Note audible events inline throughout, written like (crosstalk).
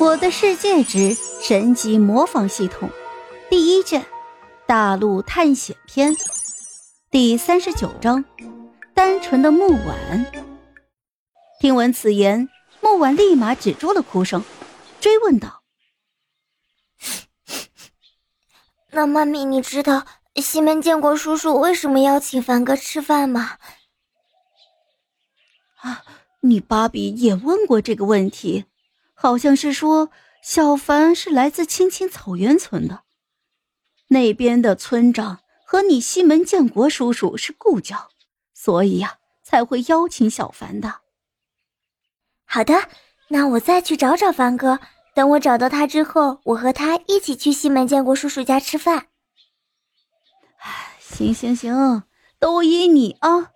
我的世界之神级模仿系统第一卷大陆探险篇第三十九章：单纯的木婉。听闻此言，木婉立马止住了哭声，追问道：“ (sniffs) 那妈咪，你知道西门建国叔叔为什么邀请凡哥吃饭吗？”啊，你芭比也问过这个问题。好像是说小凡是来自青青草原村的，那边的村长和你西门建国叔叔是故交，所以呀才会邀请小凡的。好的，那我再去找找凡哥，等我找到他之后，我和他一起去西门建国叔叔家吃饭。哎，行行行，都依你啊。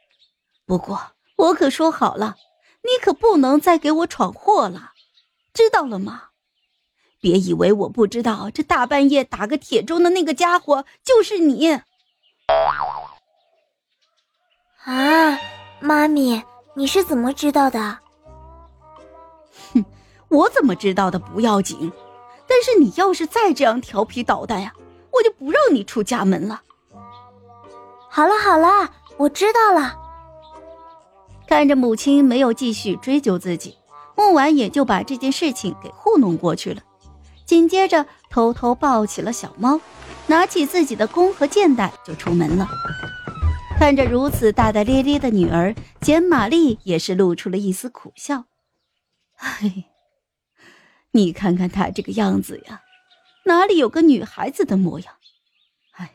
不过我可说好了，你可不能再给我闯祸了。知道了吗？别以为我不知道，这大半夜打个铁钟的那个家伙就是你。啊，妈咪，你是怎么知道的？哼，我怎么知道的不要紧，但是你要是再这样调皮捣蛋呀，我就不让你出家门了。好了好了，我知道了。看着母亲没有继续追究自己。木婉也就把这件事情给糊弄过去了，紧接着偷偷抱起了小猫，拿起自己的弓和箭袋就出门了。看着如此大大咧咧的女儿，简玛丽也是露出了一丝苦笑：“哎，你看看她这个样子呀，哪里有个女孩子的模样？哎，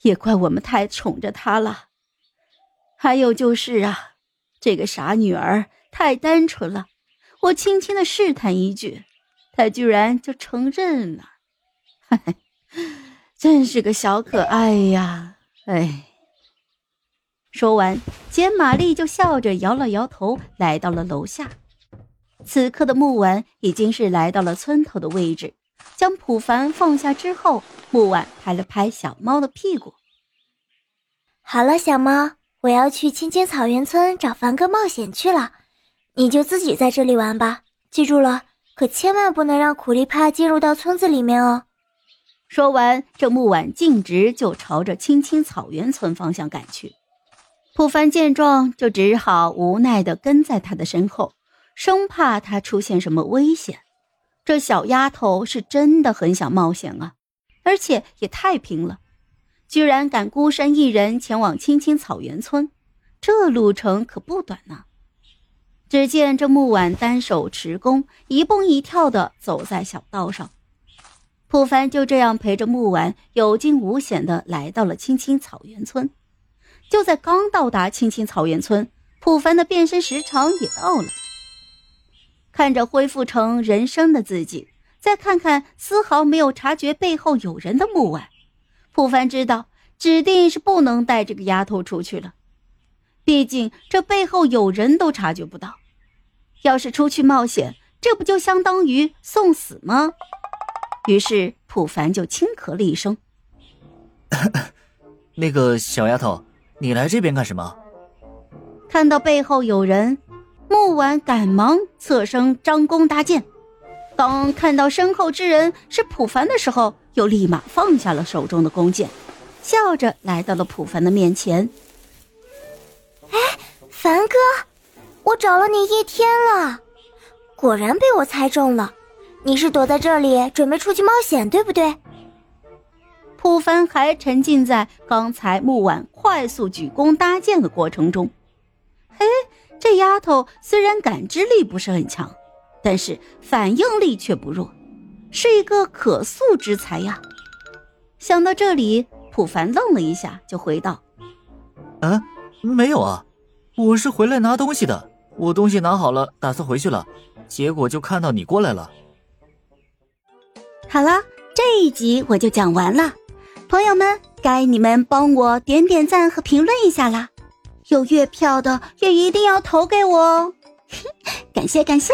也怪我们太宠着她了。还有就是啊，这个傻女儿太单纯了。”我轻轻的试探一句，他居然就承认了，真是个小可爱呀！哎，说完，简玛丽就笑着摇了摇头，来到了楼下。此刻的木婉已经是来到了村头的位置，将普凡放下之后，木婉拍了拍小猫的屁股：“好了，小猫，我要去青青草原村找凡哥冒险去了。”你就自己在这里玩吧，记住了，可千万不能让苦力怕进入到村子里面哦。说完，这木婉径直就朝着青青草原村方向赶去。普凡见状，就只好无奈的跟在他的身后，生怕他出现什么危险。这小丫头是真的很想冒险啊，而且也太拼了，居然敢孤身一人前往青青草原村，这路程可不短呢。只见这木婉单手持弓，一蹦一跳的走在小道上。普凡就这样陪着木婉，有惊无险的来到了青青草原村。就在刚到达青青草原村，普凡的变身时长也到了。看着恢复成人生的自己，再看看丝毫没有察觉背后有人的木婉，普凡知道，指定是不能带这个丫头出去了。毕竟这背后有人都察觉不到。要是出去冒险，这不就相当于送死吗？于是普凡就轻咳了一声：“ (laughs) 那个小丫头，你来这边干什么？”看到背后有人，木婉赶忙侧身张弓搭箭。当看到身后之人是普凡的时候，又立马放下了手中的弓箭，笑着来到了普凡的面前。“哎，凡哥！”我找了你一天了，果然被我猜中了。你是躲在这里准备出去冒险，对不对？普凡还沉浸在刚才木婉快速举弓搭箭的过程中。嘿，这丫头虽然感知力不是很强，但是反应力却不弱，是一个可塑之才呀。想到这里，普凡愣了一下，就回道：“嗯，没有啊，我是回来拿东西的。”我东西拿好了，打算回去了，结果就看到你过来了。好了，这一集我就讲完了，朋友们，该你们帮我点点赞和评论一下啦！有月票的也一定要投给我哦，感 (laughs) 谢感谢。